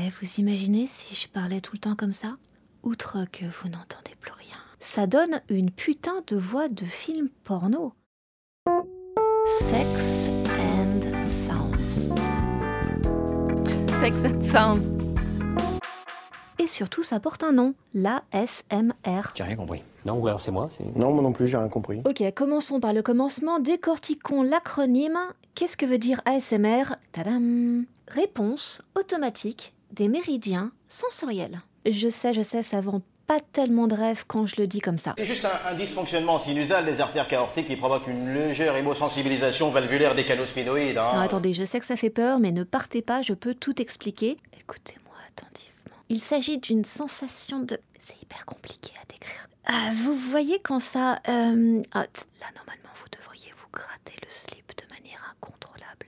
Eh, vous imaginez si je parlais tout le temps comme ça? Outre que vous n'entendez plus rien. Ça donne une putain de voix de film porno. Sex and Sounds. Sex and Sounds. Et surtout, ça porte un nom, l'ASMR. J'ai rien compris. Non, ou alors c'est moi. Non, moi non plus, j'ai rien compris. Ok, commençons par le commencement, décortiquons l'acronyme. Qu'est-ce que veut dire ASMR Tadam Réponse automatique des méridiens sensoriels. Je sais, je sais, ça vend pas tellement de rêves quand je le dis comme ça. C'est juste un, un dysfonctionnement sinusal des artères aortiques qui provoque une légère hémosensibilisation valvulaire des canaux spinoïdes. hein. Non, attendez, je sais que ça fait peur, mais ne partez pas, je peux tout expliquer. Écoutez-moi attentivement. Il s'agit d'une sensation de... C'est hyper compliqué à décrire. Ah, vous voyez quand ça... euh, ah, là, normalement, vous devriez vous gratter le slip de manière incontrôlable.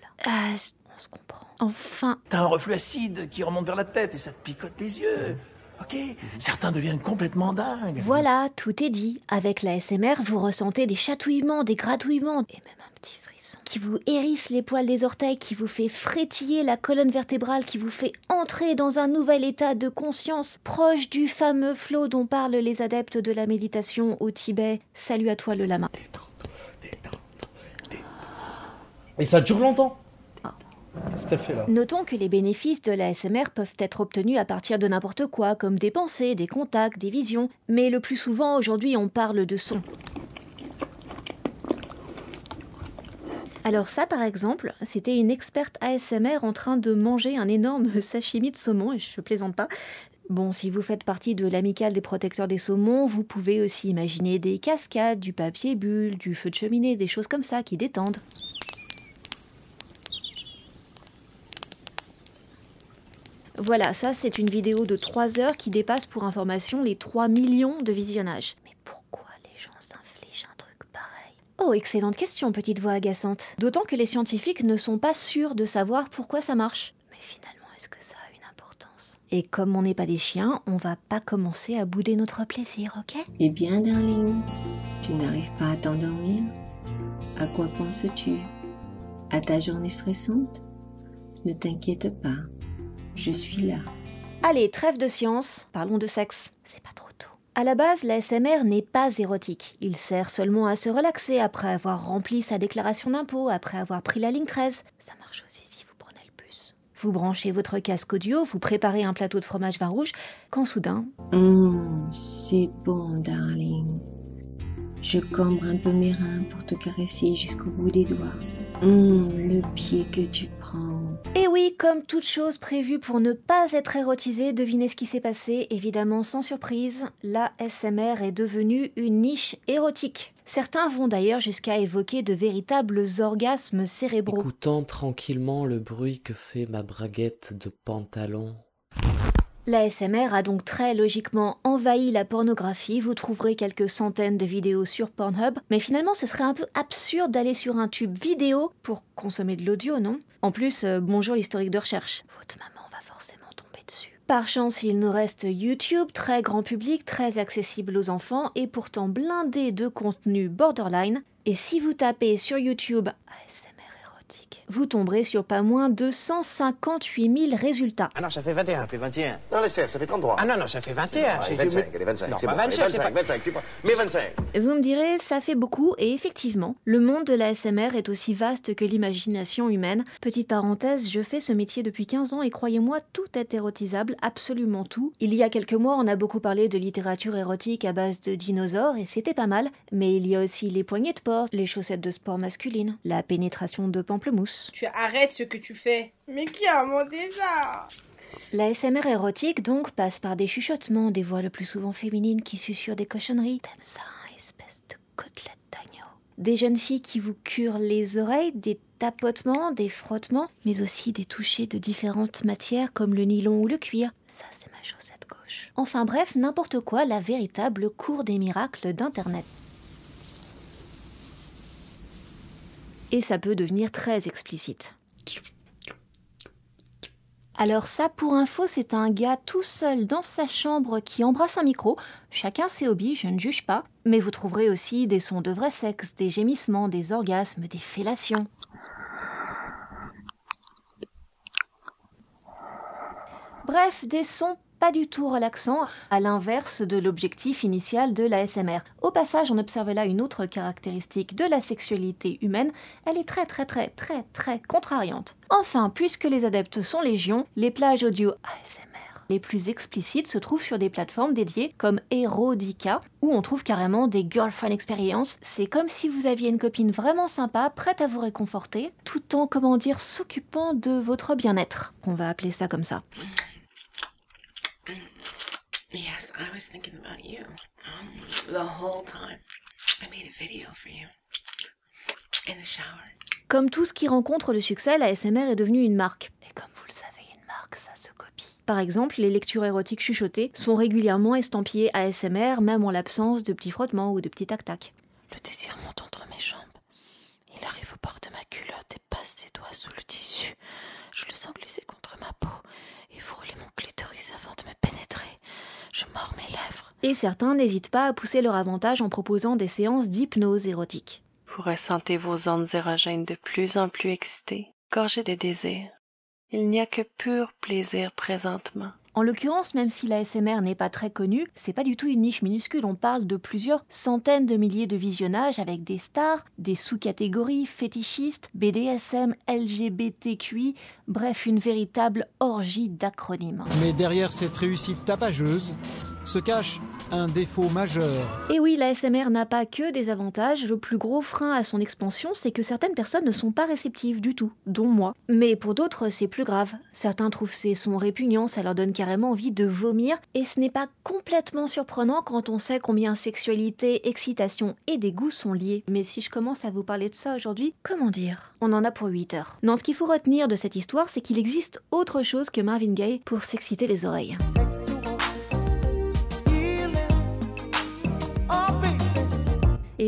J- on se comprend. Enfin, T'as un reflux acide qui remonte vers la tête et ça te picote les yeux. Ok? Certains deviennent complètement dingues. voilà, tout est dit. Avec la SMR, vous ressentez des chatouillements, des gratouillements, et même un petit frisson qui vous hérisse les poils des orteils, qui vous fait frétiller la colonne vertébrale, qui vous fait entrer dans un nouvel état de conscience proche du fameux flot dont parlent les adeptes de la méditation au Tibet. Salut à toi le lama. Et ça dure longtemps. Notons que les bénéfices de la SMR peuvent être obtenus à partir de n'importe quoi, comme des pensées, des contacts, des visions, mais le plus souvent aujourd'hui on parle de son. Alors ça par exemple, c'était une experte ASMR en train de manger un énorme sashimi de saumon, et je plaisante pas. Bon, si vous faites partie de l'amicale des protecteurs des saumons, vous pouvez aussi imaginer des cascades, du papier bulle, du feu de cheminée, des choses comme ça qui détendent. Voilà, ça c'est une vidéo de 3 heures qui dépasse pour information les 3 millions de visionnages. Mais pourquoi les gens s'infligent un truc pareil? Oh, excellente question, petite voix agaçante. D'autant que les scientifiques ne sont pas sûrs de savoir pourquoi ça marche. Mais finalement, est-ce que ça a une importance? Et comme on n'est pas des chiens, on va pas commencer à bouder notre plaisir, ok? Eh bien, darling, tu n'arrives pas à t'endormir? À quoi penses-tu? À ta journée stressante? Ne t'inquiète pas, je suis là. Allez, trêve de science, parlons de sexe. C'est pas trop tôt. À la base, la SMR n'est pas érotique. Il sert seulement à se relaxer après avoir rempli sa déclaration d'impôt, après avoir pris la ligne 13. Ça marche aussi si vous prenez le bus. Vous branchez votre casque audio, vous préparez un plateau de fromage vin rouge, quand soudain, Hum, c'est bon, darling. Je cambre un peu mes reins pour te caresser jusqu'au bout des doigts. Hum, le pied que tu prends. Et oui, comme toute chose prévue pour ne pas être érotisée, devinez ce qui s'est passé. Évidemment, sans surprise, la SMR est devenue une niche érotique. Certains vont d'ailleurs jusqu'à évoquer de véritables orgasmes cérébraux. Écoutant tranquillement le bruit que fait ma braguette de pantalon. La SMR a donc très logiquement envahi la pornographie. Vous trouverez quelques centaines de vidéos sur Pornhub, mais finalement ce serait un peu absurde d'aller sur un tube vidéo pour consommer de l'audio, non? En plus, euh, bonjour l'historique de recherche. Votre maman va forcément tomber dessus. Par chance, il nous reste YouTube, très grand public, très accessible aux enfants et pourtant blindé de contenu borderline. Et si vous tapez sur YouTube ASMR vous tomberez sur pas moins de 158 000 résultats. Ah non, ça fait 21. Ça fait 21. Non, laisse faire, ça fait 33. Ah non, non, ça fait 21. Allez, C'est- 25, je- allez, 25. Non, c'est pas bon, allez, 25, c'est 25, pas- 25, tu prends. Mais 25. Vous me direz, ça fait beaucoup, et effectivement, le monde de la SMR est aussi vaste que l'imagination humaine. Petite parenthèse, je fais ce métier depuis 15 ans et croyez-moi, tout est érotisable, absolument tout. Il y a quelques mois, on a beaucoup parlé de littérature érotique à base de dinosaures, et c'était pas mal, mais il y a aussi les poignées de porc, les chaussettes de sport masculines, la pénétration de pamplemousse. Tu arrêtes ce que tu fais. Mais qui a inventé ça? La SMR érotique, donc, passe par des chuchotements, des voix le plus souvent féminines qui susurrent des cochonneries. T'aimes ça, hein, espèce de côtelette d'agneau Des jeunes filles qui vous curent les oreilles, des tapotements, des frottements, mais aussi des touchés de différentes matières comme le nylon ou le cuir. Ça, c'est ma chaussette gauche. Enfin bref, n'importe quoi, la véritable cour des miracles d'Internet. Et ça peut devenir très explicite. Alors ça, pour info, c'est un gars tout seul dans sa chambre qui embrasse un micro. Chacun ses hobbies, je ne juge pas. Mais vous trouverez aussi des sons de vrai sexe, des gémissements, des orgasmes, des fellations. Bref, des sons pas du tout relaxants, à l'inverse de l'objectif initial de l'ASMR. Au passage, on observe là une autre caractéristique de la sexualité humaine, elle est très très très très très contrariante. Enfin, puisque les adeptes sont légion, les plages audio ASMR les plus explicites se trouvent sur des plateformes dédiées comme Erotica, où on trouve carrément des girlfriend experience. C'est comme si vous aviez une copine vraiment sympa, prête à vous réconforter, tout en, comment dire, s'occupant de votre bien-être. On va appeler ça comme ça. Yes, I was thinking about you um, the whole time. I made a video for you in the shower. Comme tout ce qui rencontre le succès, la SMR est devenue une marque. Et comme vous le savez, une marque, ça se copie. Par exemple, les lectures érotiques chuchotées sont régulièrement estampillées ASMR, même en l'absence de petits frottements ou de petits tac-tac. Le désir monte entre mes jambes. Il arrive au bord de ma culotte et passe ses doigts sous le tissu. Je le sens glisser contre ma peau et frôler mon clitoris avant de me pénétrer. Je mords mes lèvres. Et certains n'hésitent pas à pousser leur avantage en proposant des séances d'hypnose érotique. Vous ressentez vos ondes érogènes de plus en plus excitées, gorgées de désir. Il n'y a que pur plaisir présentement. En l'occurrence, même si la SMR n'est pas très connue, c'est pas du tout une niche minuscule. On parle de plusieurs centaines de milliers de visionnages avec des stars, des sous-catégories fétichistes, BDSM, LGBTQI, bref, une véritable orgie d'acronymes. Mais derrière cette réussite tapageuse se cache un défaut majeur. Et oui, la SMR n'a pas que des avantages. Le plus gros frein à son expansion, c'est que certaines personnes ne sont pas réceptives du tout, dont moi. Mais pour d'autres, c'est plus grave. Certains trouvent ces sons répugnants, ça leur donne carrément envie de vomir. Et ce n'est pas complètement surprenant quand on sait combien sexualité, excitation et dégoût sont liés. Mais si je commence à vous parler de ça aujourd'hui, comment dire? On en a pour 8 heures. Non, ce qu'il faut retenir de cette histoire, c'est qu'il existe autre chose que Marvin Gaye pour s'exciter les oreilles.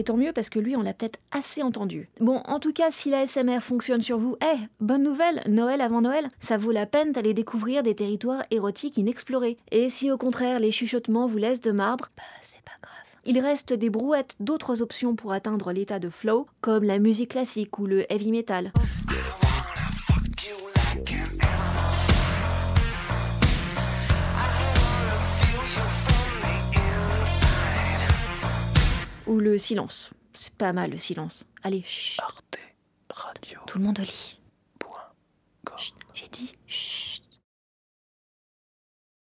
Et tant mieux parce que lui, on l'a peut-être assez entendu. Bon, en tout cas, si la SMR fonctionne sur vous, eh, bonne nouvelle, Noël avant Noël, ça vaut la peine d'aller découvrir des territoires érotiques inexplorés. Et si au contraire les chuchotements vous laissent de marbre, bah c'est pas grave. Il reste des brouettes d'autres options pour atteindre l'état de flow, comme la musique classique ou le heavy metal. Le silence. C'est pas mal le silence. Allez, chut. Arte Radio. Tout le monde lit. J'ai dit chut.